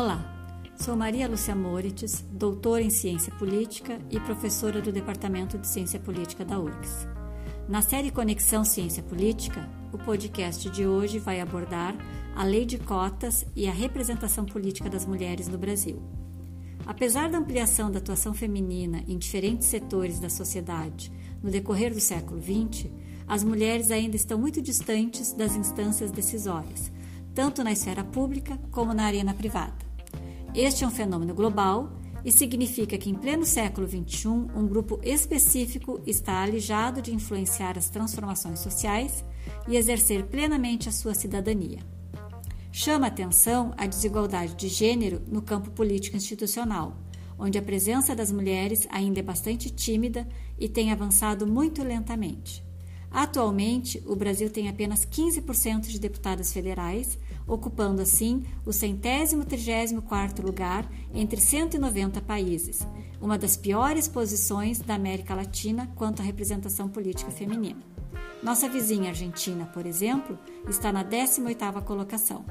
Olá, sou Maria Lúcia Moritz, doutora em Ciência Política e professora do Departamento de Ciência Política da URGS. Na série Conexão Ciência Política, o podcast de hoje vai abordar a lei de cotas e a representação política das mulheres no Brasil. Apesar da ampliação da atuação feminina em diferentes setores da sociedade no decorrer do século XX, as mulheres ainda estão muito distantes das instâncias decisórias, tanto na esfera pública como na arena privada. Este é um fenômeno global e significa que, em pleno século XXI, um grupo específico está alijado de influenciar as transformações sociais e exercer plenamente a sua cidadania. Chama atenção a desigualdade de gênero no campo político institucional, onde a presença das mulheres ainda é bastante tímida e tem avançado muito lentamente. Atualmente, o Brasil tem apenas 15% de deputadas federais, ocupando assim o centésimo trigésimo quarto lugar entre 190 países, uma das piores posições da América Latina quanto à representação política feminina. Nossa vizinha Argentina, por exemplo, está na 18ª colocação.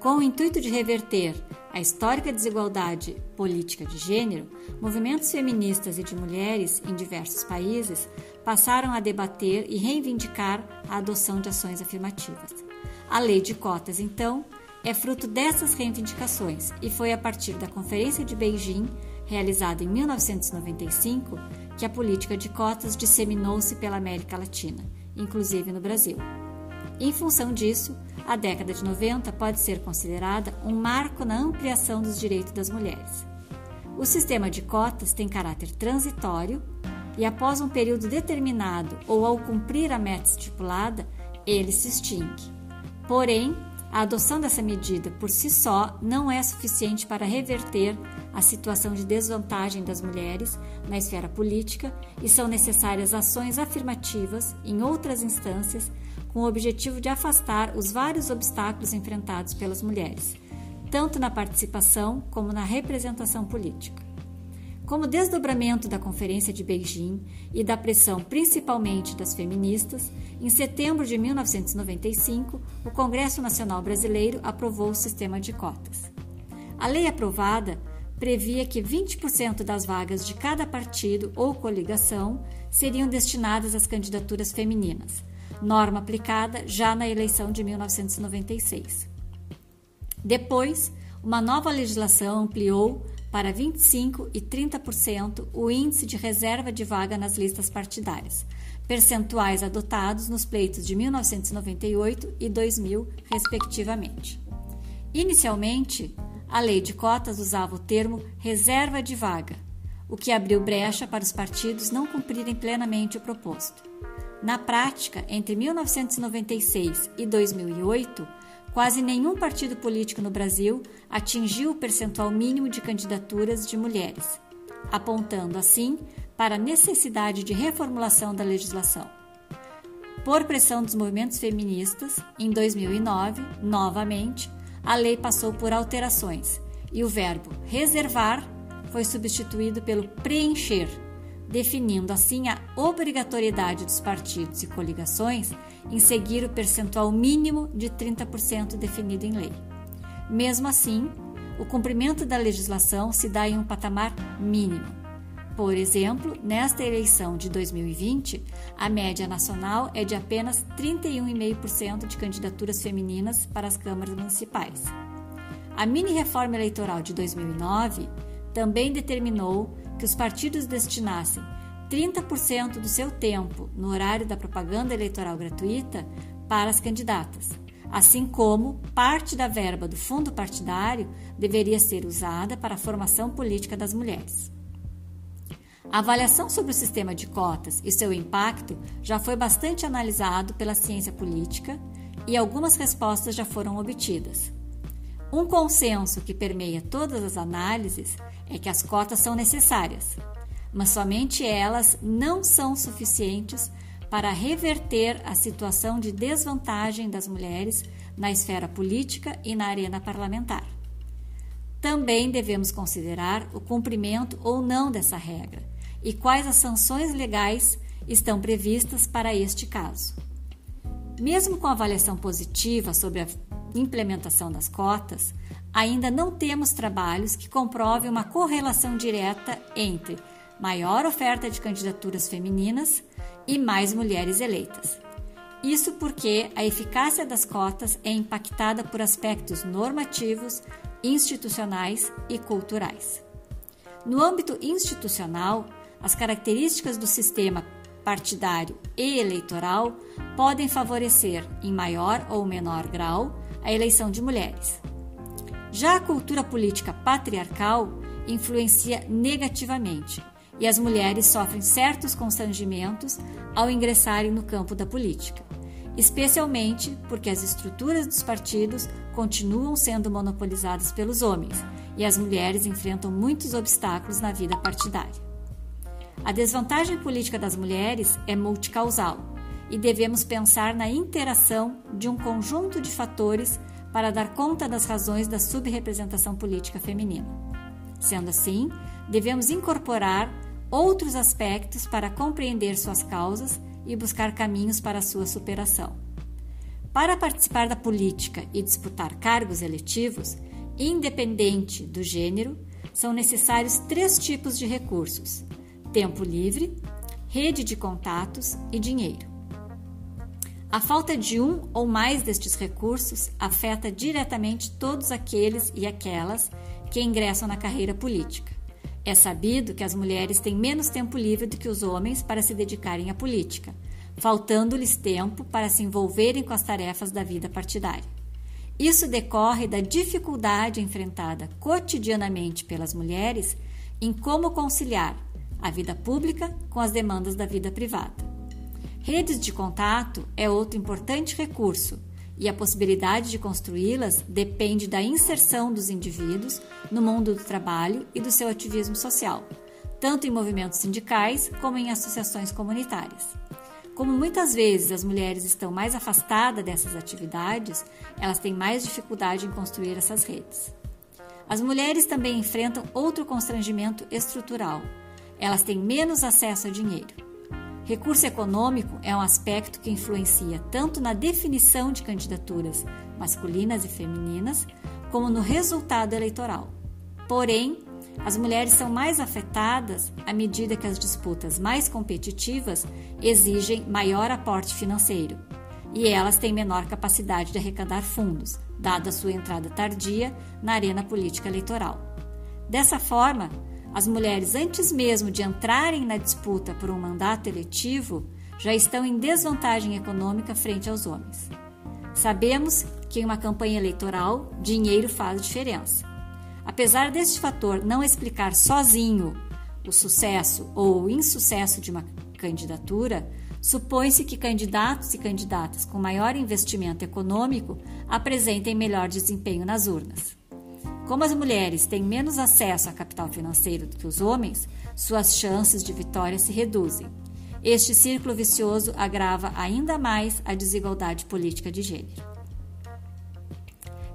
Com o intuito de reverter a histórica desigualdade política de gênero, movimentos feministas e de mulheres em diversos países passaram a debater e reivindicar a adoção de ações afirmativas. A lei de cotas, então, é fruto dessas reivindicações e foi a partir da Conferência de Beijing, realizada em 1995, que a política de cotas disseminou-se pela América Latina, inclusive no Brasil. Em função disso, a década de 90 pode ser considerada um marco na ampliação dos direitos das mulheres. O sistema de cotas tem caráter transitório e, após um período determinado ou ao cumprir a meta estipulada, ele se extingue. Porém, a adoção dessa medida por si só não é suficiente para reverter a situação de desvantagem das mulheres na esfera política e são necessárias ações afirmativas em outras instâncias com o objetivo de afastar os vários obstáculos enfrentados pelas mulheres, tanto na participação como na representação política. Como desdobramento da Conferência de Beijing e da pressão principalmente das feministas, em setembro de 1995, o Congresso Nacional Brasileiro aprovou o sistema de cotas. A lei aprovada previa que 20% das vagas de cada partido ou coligação seriam destinadas às candidaturas femininas, norma aplicada já na eleição de 1996. Depois, uma nova legislação ampliou para 25% e 30% o índice de reserva de vaga nas listas partidárias, percentuais adotados nos pleitos de 1998 e 2000, respectivamente. Inicialmente, a lei de cotas usava o termo reserva de vaga, o que abriu brecha para os partidos não cumprirem plenamente o proposto. Na prática, entre 1996 e 2008, quase nenhum partido político no Brasil atingiu o percentual mínimo de candidaturas de mulheres, apontando assim para a necessidade de reformulação da legislação. Por pressão dos movimentos feministas, em 2009, novamente, a lei passou por alterações e o verbo reservar foi substituído pelo preencher definindo assim a obrigatoriedade dos partidos e coligações em seguir o percentual mínimo de 30% definido em lei. Mesmo assim, o cumprimento da legislação se dá em um patamar mínimo. Por exemplo, nesta eleição de 2020, a média nacional é de apenas 31,5% de candidaturas femininas para as câmaras municipais. A mini-reforma eleitoral de 2009 também determinou que os partidos destinassem 30% do seu tempo no horário da propaganda eleitoral gratuita para as candidatas, assim como parte da verba do fundo partidário deveria ser usada para a formação política das mulheres. A avaliação sobre o sistema de cotas e seu impacto já foi bastante analisado pela ciência política e algumas respostas já foram obtidas. Um consenso que permeia todas as análises é que as cotas são necessárias, mas somente elas não são suficientes para reverter a situação de desvantagem das mulheres na esfera política e na arena parlamentar. Também devemos considerar o cumprimento ou não dessa regra e quais as sanções legais estão previstas para este caso. Mesmo com avaliação positiva sobre a implementação das cotas, ainda não temos trabalhos que comprovem uma correlação direta entre maior oferta de candidaturas femininas e mais mulheres eleitas. Isso porque a eficácia das cotas é impactada por aspectos normativos, institucionais e culturais. No âmbito institucional, as características do sistema partidário e eleitoral podem favorecer, em maior ou menor grau, a eleição de mulheres. Já a cultura política patriarcal influencia negativamente e as mulheres sofrem certos constrangimentos ao ingressarem no campo da política, especialmente porque as estruturas dos partidos continuam sendo monopolizadas pelos homens e as mulheres enfrentam muitos obstáculos na vida partidária. A desvantagem política das mulheres é multicausal e devemos pensar na interação de um conjunto de fatores para dar conta das razões da subrepresentação política feminina. Sendo assim, devemos incorporar outros aspectos para compreender suas causas e buscar caminhos para sua superação. Para participar da política e disputar cargos eletivos, independente do gênero, são necessários três tipos de recursos: tempo livre, rede de contatos e dinheiro. A falta de um ou mais destes recursos afeta diretamente todos aqueles e aquelas que ingressam na carreira política. É sabido que as mulheres têm menos tempo livre do que os homens para se dedicarem à política, faltando-lhes tempo para se envolverem com as tarefas da vida partidária. Isso decorre da dificuldade enfrentada cotidianamente pelas mulheres em como conciliar a vida pública com as demandas da vida privada. Redes de contato é outro importante recurso e a possibilidade de construí-las depende da inserção dos indivíduos no mundo do trabalho e do seu ativismo social, tanto em movimentos sindicais como em associações comunitárias. Como muitas vezes as mulheres estão mais afastadas dessas atividades, elas têm mais dificuldade em construir essas redes. As mulheres também enfrentam outro constrangimento estrutural. Elas têm menos acesso a dinheiro. Recurso econômico é um aspecto que influencia tanto na definição de candidaturas masculinas e femininas, como no resultado eleitoral. Porém, as mulheres são mais afetadas à medida que as disputas mais competitivas exigem maior aporte financeiro e elas têm menor capacidade de arrecadar fundos, dada sua entrada tardia na arena política eleitoral. Dessa forma, as mulheres, antes mesmo de entrarem na disputa por um mandato eletivo, já estão em desvantagem econômica frente aos homens. Sabemos que em uma campanha eleitoral, dinheiro faz diferença. Apesar deste fator não explicar sozinho o sucesso ou o insucesso de uma candidatura, supõe-se que candidatos e candidatas com maior investimento econômico apresentem melhor desempenho nas urnas. Como as mulheres têm menos acesso a capital financeiro do que os homens, suas chances de vitória se reduzem. Este círculo vicioso agrava ainda mais a desigualdade política de gênero.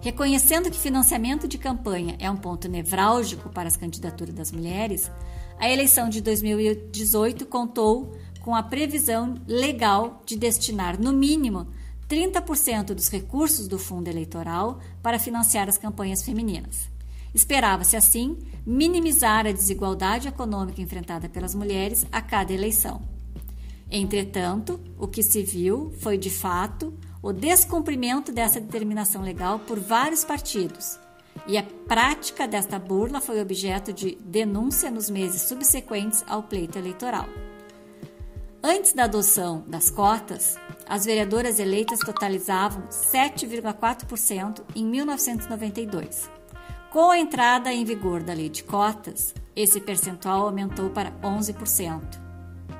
Reconhecendo que financiamento de campanha é um ponto nevrálgico para as candidaturas das mulheres, a eleição de 2018 contou com a previsão legal de destinar, no mínimo, 30% dos recursos do fundo eleitoral para financiar as campanhas femininas. Esperava-se, assim, minimizar a desigualdade econômica enfrentada pelas mulheres a cada eleição. Entretanto, o que se viu foi, de fato, o descumprimento dessa determinação legal por vários partidos, e a prática desta burla foi objeto de denúncia nos meses subsequentes ao pleito eleitoral. Antes da adoção das cotas, as vereadoras eleitas totalizavam 7,4% em 1992. Com a entrada em vigor da lei de cotas, esse percentual aumentou para 11%.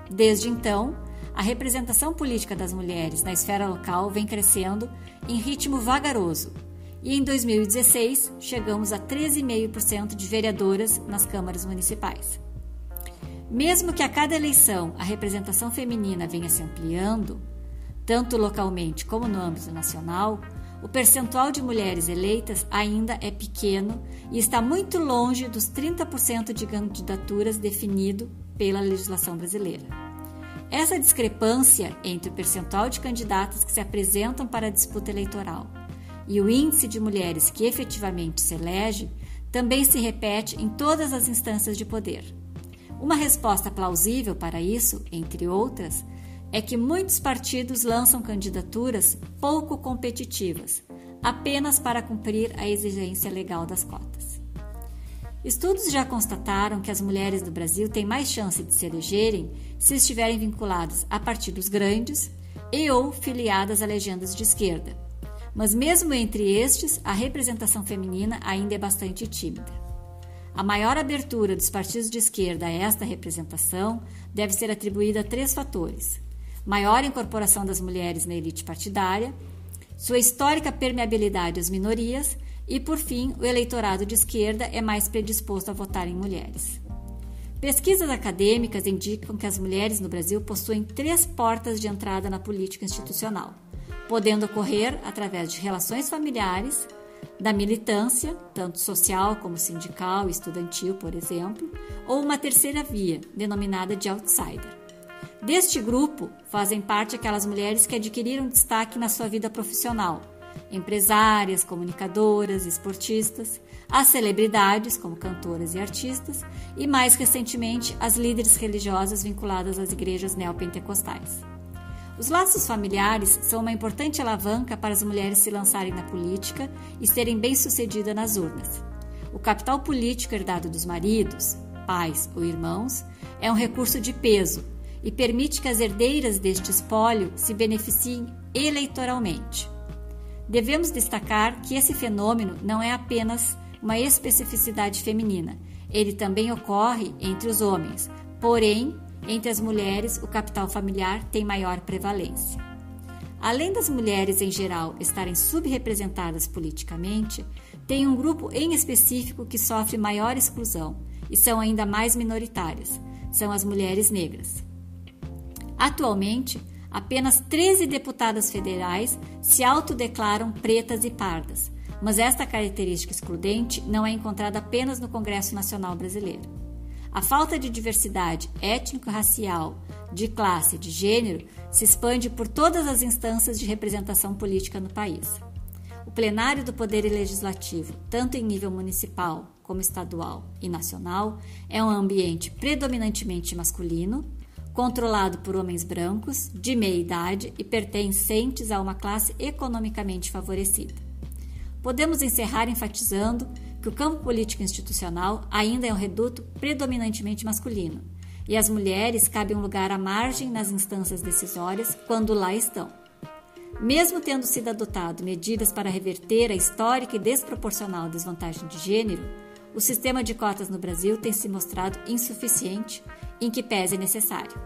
Desde então, a representação política das mulheres na esfera local vem crescendo em ritmo vagaroso, e em 2016 chegamos a 13,5% de vereadoras nas câmaras municipais. Mesmo que a cada eleição a representação feminina venha se ampliando, tanto localmente como no âmbito nacional, o percentual de mulheres eleitas ainda é pequeno e está muito longe dos 30% de candidaturas definido pela legislação brasileira. Essa discrepância entre o percentual de candidatas que se apresentam para a disputa eleitoral e o índice de mulheres que efetivamente se elege também se repete em todas as instâncias de poder. Uma resposta plausível para isso, entre outras, é que muitos partidos lançam candidaturas pouco competitivas, apenas para cumprir a exigência legal das cotas. Estudos já constataram que as mulheres do Brasil têm mais chance de se elegerem se estiverem vinculadas a partidos grandes e ou filiadas a legendas de esquerda. Mas mesmo entre estes, a representação feminina ainda é bastante tímida. A maior abertura dos partidos de esquerda a esta representação deve ser atribuída a três fatores: maior incorporação das mulheres na elite partidária, sua histórica permeabilidade às minorias e, por fim, o eleitorado de esquerda é mais predisposto a votar em mulheres. Pesquisas acadêmicas indicam que as mulheres no Brasil possuem três portas de entrada na política institucional, podendo ocorrer através de relações familiares, da militância, tanto social como sindical e estudantil, por exemplo, ou uma terceira via, denominada de outsider. Deste grupo fazem parte aquelas mulheres que adquiriram destaque na sua vida profissional, empresárias, comunicadoras, esportistas, as celebridades, como cantoras e artistas, e mais recentemente as líderes religiosas vinculadas às igrejas neopentecostais. Os laços familiares são uma importante alavanca para as mulheres se lançarem na política e serem bem-sucedidas nas urnas. O capital político herdado dos maridos, pais ou irmãos é um recurso de peso e permite que as herdeiras deste espólio se beneficiem eleitoralmente. Devemos destacar que esse fenômeno não é apenas uma especificidade feminina, ele também ocorre entre os homens, porém, entre as mulheres, o capital familiar tem maior prevalência. Além das mulheres em geral estarem subrepresentadas politicamente, tem um grupo em específico que sofre maior exclusão e são ainda mais minoritárias: são as mulheres negras. Atualmente, Apenas 13 deputadas federais se autodeclaram pretas e pardas, mas esta característica excludente não é encontrada apenas no Congresso Nacional Brasileiro. A falta de diversidade étnico-racial, de classe de gênero se expande por todas as instâncias de representação política no país. O plenário do Poder Legislativo, tanto em nível municipal como estadual e nacional, é um ambiente predominantemente masculino, controlado por homens brancos, de meia idade e pertencentes a uma classe economicamente favorecida. Podemos encerrar enfatizando que o campo político institucional ainda é um reduto predominantemente masculino, e as mulheres cabem um lugar à margem nas instâncias decisórias quando lá estão. Mesmo tendo sido adotado medidas para reverter a histórica e desproporcional desvantagem de gênero, o sistema de cotas no Brasil tem se mostrado insuficiente em que pese necessário.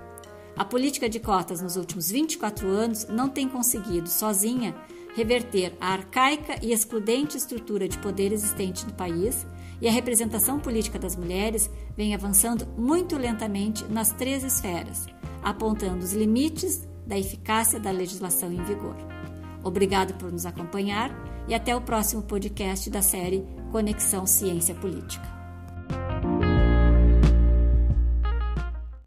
A política de cotas nos últimos 24 anos não tem conseguido, sozinha, reverter a arcaica e excludente estrutura de poder existente no país e a representação política das mulheres vem avançando muito lentamente nas três esferas, apontando os limites da eficácia da legislação em vigor. Obrigado por nos acompanhar e até o próximo podcast da série Conexão Ciência Política.